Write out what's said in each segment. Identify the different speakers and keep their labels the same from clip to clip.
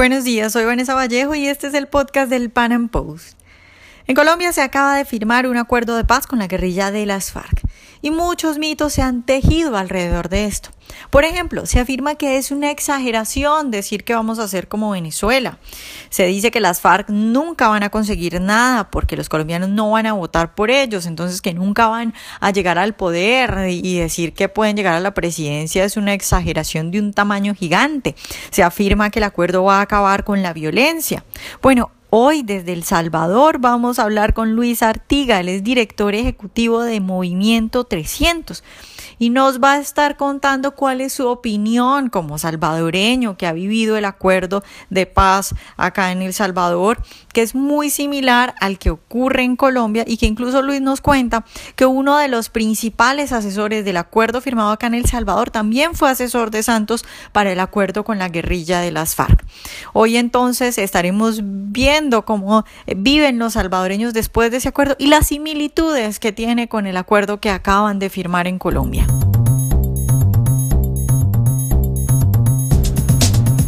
Speaker 1: Buenos días, soy Vanessa Vallejo y este es el podcast del Pan Am Post. En Colombia se acaba de firmar un acuerdo de paz con la guerrilla de las FARC y muchos mitos se han tejido alrededor de esto. Por ejemplo, se afirma que es una exageración decir que vamos a ser como Venezuela. Se dice que las FARC nunca van a conseguir nada porque los colombianos no van a votar por ellos, entonces que nunca van a llegar al poder y decir que pueden llegar a la presidencia es una exageración de un tamaño gigante. Se afirma que el acuerdo va a acabar con la violencia. Bueno, Hoy desde El Salvador vamos a hablar con Luis Artiga, él es director ejecutivo de Movimiento 300 y nos va a estar contando cuál es su opinión como salvadoreño que ha vivido el acuerdo de paz acá en El Salvador, que es muy similar al que ocurre en Colombia y que incluso Luis nos cuenta que uno de los principales asesores del acuerdo firmado acá en El Salvador también fue asesor de Santos para el acuerdo con la guerrilla de las FARC. Hoy entonces estaremos viendo cómo viven los salvadoreños después de ese acuerdo y las similitudes que tiene con el acuerdo que acaban de firmar en Colombia.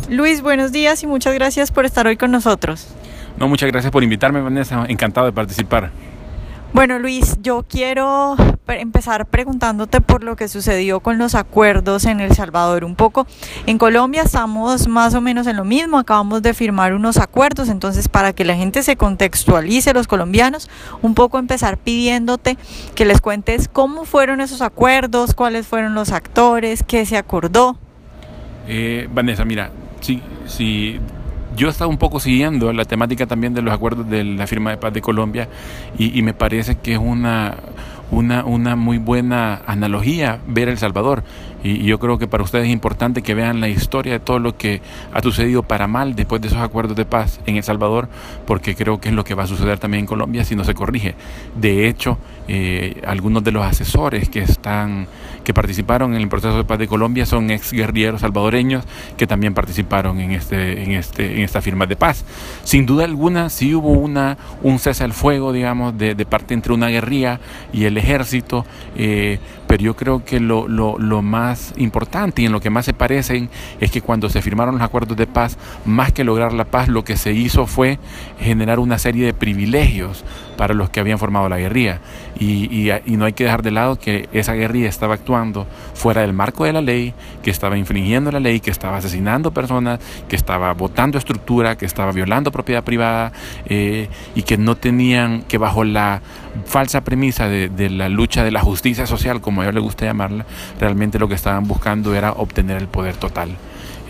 Speaker 1: Luis, buenos días y muchas gracias por estar hoy con nosotros.
Speaker 2: No, muchas gracias por invitarme, Vanessa. Encantado de participar.
Speaker 1: Bueno, Luis, yo quiero empezar preguntándote por lo que sucedió con los acuerdos en El Salvador. Un poco, en Colombia estamos más o menos en lo mismo, acabamos de firmar unos acuerdos, entonces para que la gente se contextualice, los colombianos, un poco empezar pidiéndote que les cuentes cómo fueron esos acuerdos, cuáles fueron los actores, qué se acordó.
Speaker 2: Eh, Vanessa, mira, sí, sí. Yo he estado un poco siguiendo la temática también de los acuerdos de la firma de paz de Colombia y, y me parece que es una, una, una, muy buena analogía ver El Salvador. Y, yo creo que para ustedes es importante que vean la historia de todo lo que ha sucedido para mal después de esos acuerdos de paz en El Salvador, porque creo que es lo que va a suceder también en Colombia si no se corrige. De hecho, eh, algunos de los asesores que están que participaron en el proceso de paz de Colombia son ex guerrilleros salvadoreños que también participaron en este en este en esta firma de paz. Sin duda alguna, sí hubo una un cese al fuego, digamos, de, parte entre una guerrilla y el ejército. Eh, pero yo creo que lo, lo, lo, más importante y en lo que más se parecen es que cuando se firmaron los acuerdos de paz, más que lograr la paz, lo que se hizo fue generar una serie de privilegios para los que habían formado la guerrilla. Y, y, no hay que dejar de lado que esa guerrilla estaba actuando fuera del marco de la ley, que estaba infringiendo la ley, que estaba asesinando personas, que estaba votando estructura, que estaba violando propiedad privada eh, y que no tenían, que bajo la falsa premisa de, la lucha de la justicia social, como a ellos les gusta llamarla, realmente lo que estaban buscando era obtener el poder total.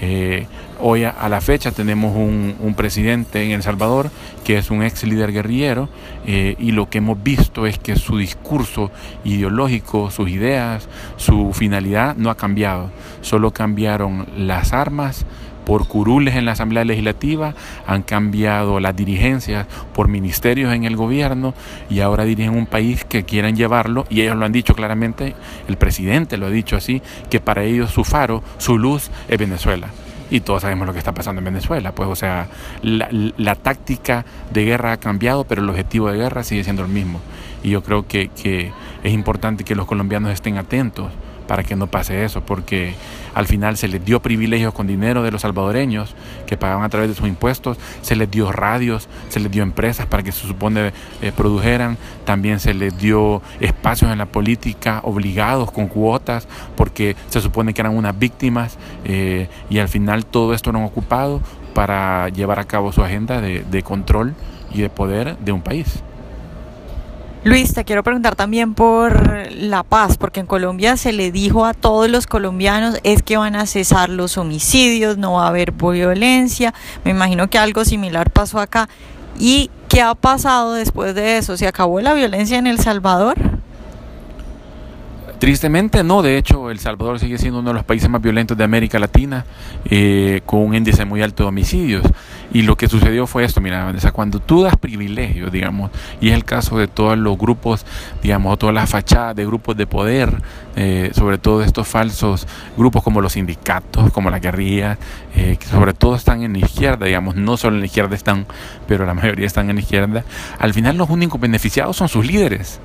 Speaker 2: Eh, hoy a, a, la fecha tenemos un, un, presidente en El Salvador que es un ex líder guerrillero eh, y lo que hemos visto es que su discurso ideológico, sus ideas, su finalidad no ha cambiado, solo cambiaron las armas, por curules en la Asamblea Legislativa, han cambiado las dirigencias por ministerios en el gobierno y ahora dirigen un país que quieren llevarlo, y ellos lo han dicho claramente, el presidente lo ha dicho así, que para ellos su faro, su luz es Venezuela y todos sabemos lo que está pasando en Venezuela. Pues, o sea, la, la, táctica de guerra ha cambiado, pero el objetivo de guerra sigue siendo el mismo. Y yo creo que, que es importante que los colombianos estén atentos para que no pase eso, porque al final se les dio privilegios con dinero de los salvadoreños que pagaban a través de sus impuestos, se les dio radios, se les dio empresas para que se supone eh, produjeran, también se les dio espacios en la política obligados con cuotas, porque se supone que eran unas víctimas eh, y al final todo esto han ocupado para llevar a cabo su agenda de control y de poder de un país.
Speaker 1: Luis, te quiero preguntar también por la paz, porque en Colombia se le dijo a todos los colombianos es que van a cesar los homicidios, no va a haber violencia. Me imagino que algo similar pasó acá. ¿Y qué ha pasado después de eso? ¿Se acabó la violencia en El Salvador?
Speaker 2: Tristemente no, de hecho El Salvador sigue siendo uno de los países más violentos de América Latina, eh, con un índice muy alto de homicidios. Y lo que sucedió fue esto, mira, Vanessa, cuando tú das privilegios, digamos, y es el caso de todos los grupos, digamos, todas las fachadas de grupos de poder, eh, sobre todo estos falsos grupos como los sindicatos, como la guerrilla, eh, que sobre todo están en la izquierda, digamos, no solo en la izquierda están, pero la mayoría están en la izquierda, al final los únicos beneficiados son sus líderes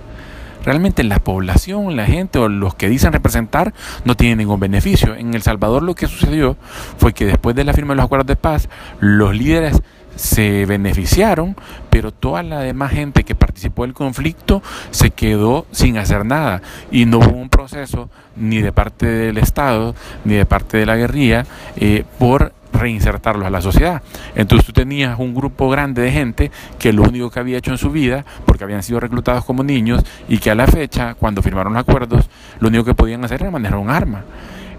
Speaker 2: realmente la población, la gente o los que dicen representar no tienen ningún beneficio. En El Salvador lo que sucedió fue que después de la firma de los acuerdos de paz, los líderes se beneficiaron, pero toda la demás gente que participó del conflicto se quedó sin hacer nada y no hubo un proceso ni de parte del Estado ni de parte de la guerrilla eh, por reinsertarlos a la sociedad. Entonces tú tenías un grupo grande de gente que lo único que había hecho en su vida, porque habían sido reclutados como niños, y que a la fecha, cuando firmaron los acuerdos, lo único que podían hacer era manejar un arma.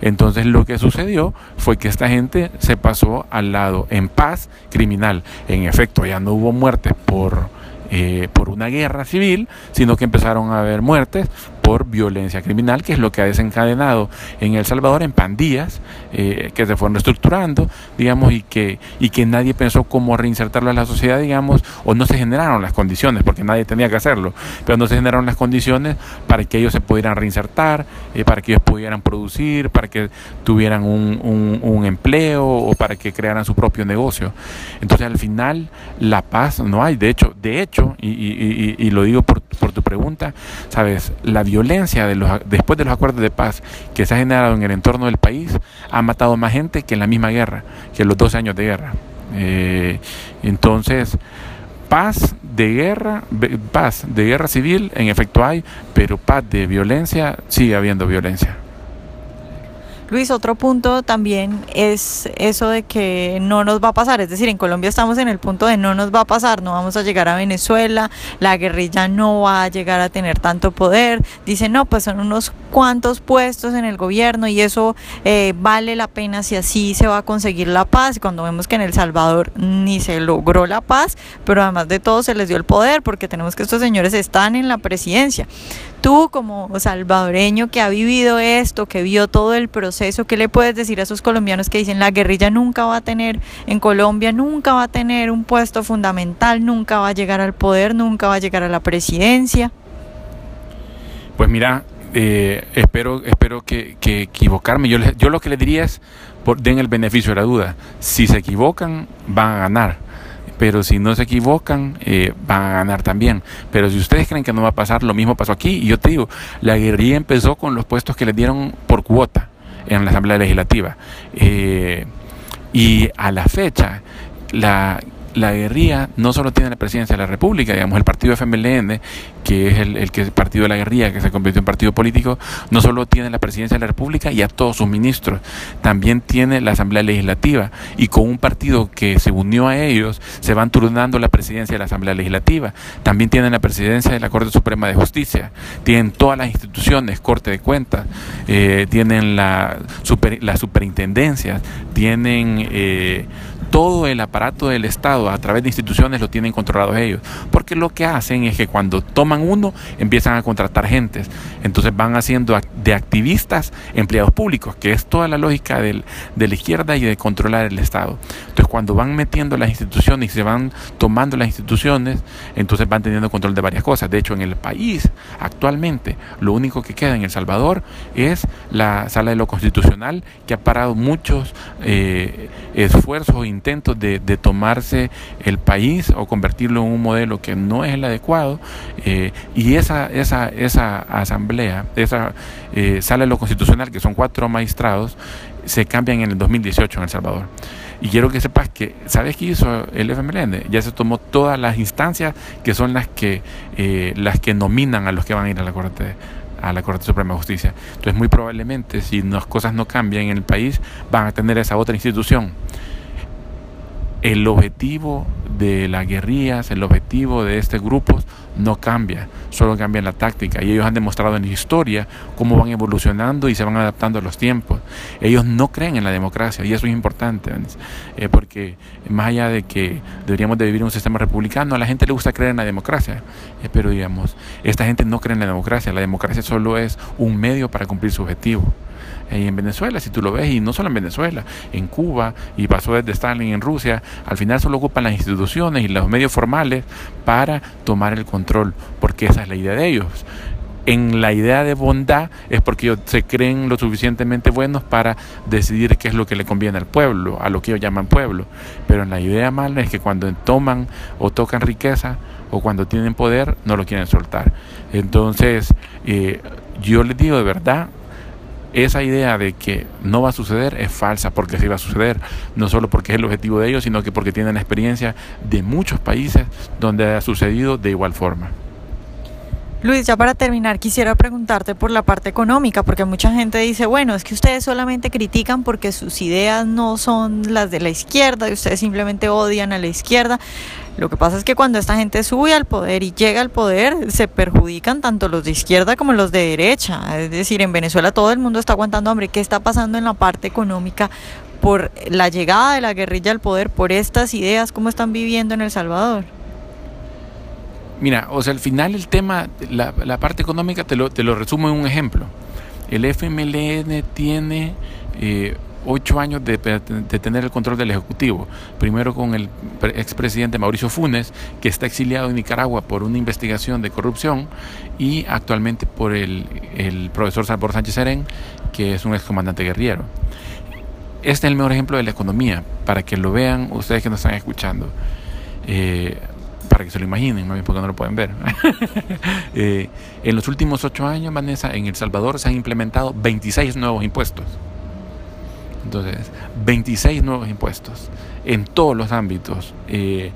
Speaker 2: Entonces lo que sucedió fue que esta gente se pasó al lado en paz criminal. En efecto, ya no hubo muertes por, eh, por una guerra civil, sino que empezaron a haber muertes por violencia criminal, que es lo que ha desencadenado en El Salvador en pandillas eh, que se fueron reestructurando, digamos, y que, y que nadie pensó cómo reinsertarlo a la sociedad, digamos, o no se generaron las condiciones, porque nadie tenía que hacerlo, pero no se generaron las condiciones para que ellos se pudieran reinsertar, eh, para que ellos pudieran producir, para que tuvieran un, un, empleo o para que crearan su propio negocio. Entonces, al final, la paz no hay. De hecho, de hecho, y, y, lo digo por, por tu pregunta, sabes, la violencia violencia de los, después de los acuerdos de paz que se ha generado en el entorno del país ha matado más gente que en la misma guerra, que en los 12 años de guerra. Eh, entonces, paz de guerra, paz de guerra civil en efecto hay, pero paz de violencia sigue habiendo violencia.
Speaker 1: Luis, otro punto también es eso de que no nos va a pasar, es decir, en Colombia estamos en el punto de no nos va a pasar, no vamos a llegar a Venezuela, la guerrilla no va a llegar a tener tanto poder, dicen, no, pues son unos cuantos puestos en el gobierno y eso eh, vale la pena si así se va a conseguir la paz, cuando vemos que en El Salvador ni se logró la paz, pero además de todo se les dio el poder, porque tenemos que estos señores están en la presidencia. Tú como salvadoreño que ha vivido esto, que vio todo el proceso, ¿qué le puedes decir a esos colombianos que dicen la guerrilla nunca va a tener en Colombia, nunca va a tener un puesto fundamental, nunca va a llegar al poder, nunca va a llegar a la presidencia?
Speaker 2: Pues mira, eh, espero, espero que, equivocarme. Yo, yo lo que le diría es, por, den el beneficio de la duda. Si se equivocan, van a ganar pero si no se equivocan, eh, van a ganar también. Pero si ustedes creen que no va a pasar, lo mismo pasó aquí. Y yo te digo, la guerrilla empezó con los puestos que le dieron por cuota en la Asamblea Legislativa. Eh, y a la fecha, la la guerrilla no solo tiene la presidencia de la República, digamos, el partido FMLN, que es el, el, que, el partido de la guerrilla, que se convirtió en partido político, no solo tiene la presidencia de la República y a todos sus ministros, también tiene la Asamblea Legislativa. Y con un partido que se unió a ellos, se van turnando la presidencia de la Asamblea Legislativa, también tienen la presidencia de la Corte Suprema de Justicia, tienen todas las instituciones, Corte de Cuentas, eh, tienen la, super, las superintendencias, tienen... Eh, todo el aparato del Estado a través de instituciones lo tienen controlados ellos. Porque lo que hacen es que cuando toman uno empiezan a contratar gentes. Entonces van haciendo de activistas empleados públicos, que es toda la lógica del, de la izquierda y de controlar el Estado. Cuando van metiendo las instituciones y se van tomando las instituciones, entonces van teniendo control de varias cosas. De hecho, en el país actualmente lo único que queda en El Salvador es la sala de lo constitucional que ha parado muchos eh, esfuerzos intentos de, tomarse el país o convertirlo en un modelo que no es el adecuado eh, y esa, esa, esa asamblea, esa eh, sala de lo constitucional, que son cuatro magistrados, se cambian en el 2018 en El Salvador. Y quiero que sepas que, ¿sabes qué hizo el FMLN? Ya se tomó todas las instancias que son las que, eh, las que nominan a los que van a ir a la Corte a la Corte Suprema de Justicia. Entonces, muy probablemente, si las cosas no cambian en el país, van a tener esa otra institución el objetivo de las guerrillas, el objetivo de estos grupos no cambia, solo cambia la táctica. Y ellos han demostrado en la historia cómo van evolucionando y se van adaptando a los tiempos. Ellos no creen en la democracia y eso es importante, eh, porque más allá de que deberíamos de vivir en un sistema republicano, a la gente le gusta creer en la democracia, eh, pero digamos, esta gente no cree en la democracia, la democracia solo es un medio para cumplir su objetivo en Venezuela, si tú lo ves, y no solo en Venezuela, en Cuba, y pasó desde Stalin en Rusia, al final solo ocupan las instituciones y los medios formales para tomar el control, porque esa es la idea de ellos en la idea de bondad es porque ellos se creen lo suficientemente buenos para decidir qué es lo que le conviene al pueblo, a lo que ellos llaman pueblo. Pero en la idea mala es que cuando toman o tocan riqueza, o cuando tienen poder no lo quieren soltar. Entonces, eh, yo les digo de verdad, esa idea de que no va a suceder es falsa porque sí va a suceder, no solo porque es el objetivo de ellos, sino que porque tienen la experiencia de muchos países donde ha sucedido de igual forma.
Speaker 1: Luis, ya para terminar, quisiera preguntarte por la parte económica, porque mucha gente dice, bueno, es que ustedes solamente critican porque sus ideas no son las de la izquierda y ustedes simplemente odian a la izquierda. Lo que pasa es que cuando esta gente sube al poder y llega al poder, se perjudican tanto los de izquierda como los de derecha. Es decir, en Venezuela todo el mundo está aguantando hambre. ¿Qué está pasando en la parte económica por la llegada de la guerrilla al poder, por estas ideas? ¿Cómo están viviendo en El Salvador?
Speaker 2: Mira, o sea, al final el tema, la, parte económica, te lo, te lo resumo en un ejemplo. El FMLN tiene eh, ocho años de, tener el control del Ejecutivo. Primero con el expresidente Mauricio Funes, que está exiliado en Nicaragua por una investigación de corrupción, y actualmente por el, el profesor Salvador Sánchez Serén, que es un excomandante guerrillero. Este es el mejor ejemplo de la economía, para que lo vean ustedes que nos están escuchando. Eh, para que se lo imaginen, porque no lo pueden ver. eh, en los últimos ocho años, Vanessa, en El Salvador se han implementado 26 nuevos impuestos. Entonces, 26 nuevos impuestos en todos los ámbitos. Eh,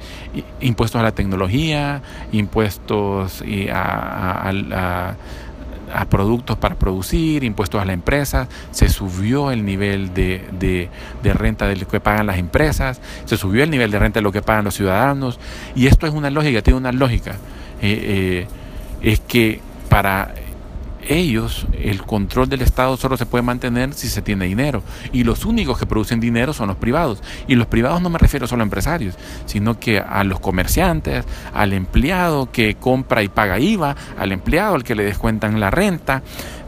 Speaker 2: impuestos a la tecnología, impuestos eh, a, a, a a productos para producir, impuestos a la empresa, se subió el nivel de, de, renta de lo que pagan las empresas, se subió el nivel de renta de lo que pagan los ciudadanos, y esto es una lógica, tiene una lógica, eh, eh, es que para ellos, el control del Estado solo se puede mantener si se tiene dinero. Y los únicos que producen dinero son los privados. Y los privados no me refiero solo a empresarios, sino que a los comerciantes, al empleado que compra y paga IVA, al empleado al que le descuentan la renta.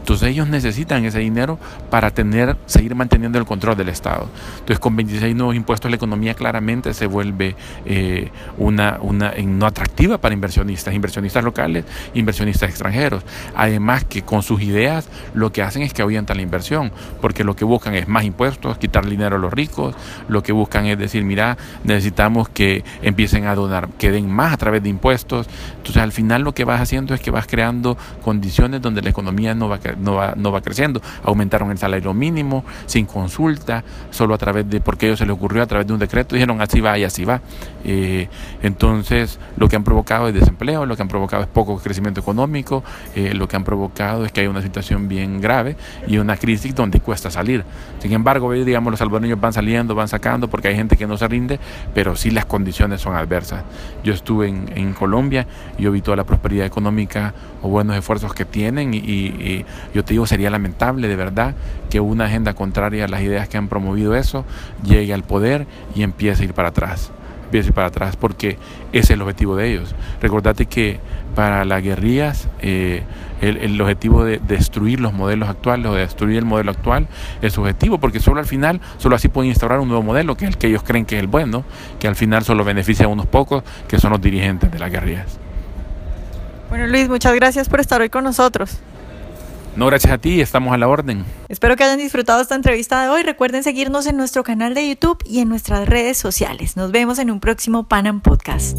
Speaker 2: Entonces ellos necesitan ese dinero para tener, seguir manteniendo el control del Estado. Entonces con 26 nuevos impuestos la economía claramente se vuelve eh, una, una no atractiva para inversionistas, inversionistas locales, inversionistas extranjeros. Además que con sus ideas lo que hacen es que ahuyentan la inversión, porque lo que buscan es más impuestos, quitar dinero a los ricos, lo que buscan es decir, mira, necesitamos que empiecen a donar, que den más a través de impuestos. Entonces al final lo que vas haciendo es que vas creando condiciones donde la economía no va a no va, no va creciendo. Aumentaron el salario mínimo sin consulta, solo a través de, porque a ellos se les ocurrió a través de un decreto, dijeron así va y así va. Eh, entonces, lo que han provocado es desempleo, lo que han provocado es poco crecimiento económico, eh, lo que han provocado es que hay una situación bien grave y una crisis donde cuesta salir. Sin embargo, digamos, los salvadoreños van saliendo, van sacando, porque hay gente que no se rinde, pero sí las condiciones son adversas. Yo estuve en, Colombia, yo vi toda la prosperidad económica o buenos esfuerzos que tienen y, yo te digo, sería lamentable de verdad que una agenda contraria a las ideas que han promovido eso llegue al poder y empiece a ir para atrás. Empiece a ir para atrás porque ese es el objetivo de ellos. Recordate que para las guerrillas eh, el, el, objetivo de destruir los modelos actuales o de destruir el modelo actual es su objetivo porque solo al final, solo así pueden instaurar un nuevo modelo que es el que ellos creen que es el bueno, que al final solo beneficia a unos pocos que son los dirigentes de las guerrillas.
Speaker 1: Bueno Luis, muchas gracias por estar hoy con nosotros.
Speaker 2: No, gracias a ti, estamos a la orden.
Speaker 1: Espero que hayan disfrutado esta entrevista de hoy. Recuerden seguirnos en nuestro canal de YouTube y en nuestras redes sociales. Nos vemos en un próximo Panam Podcast.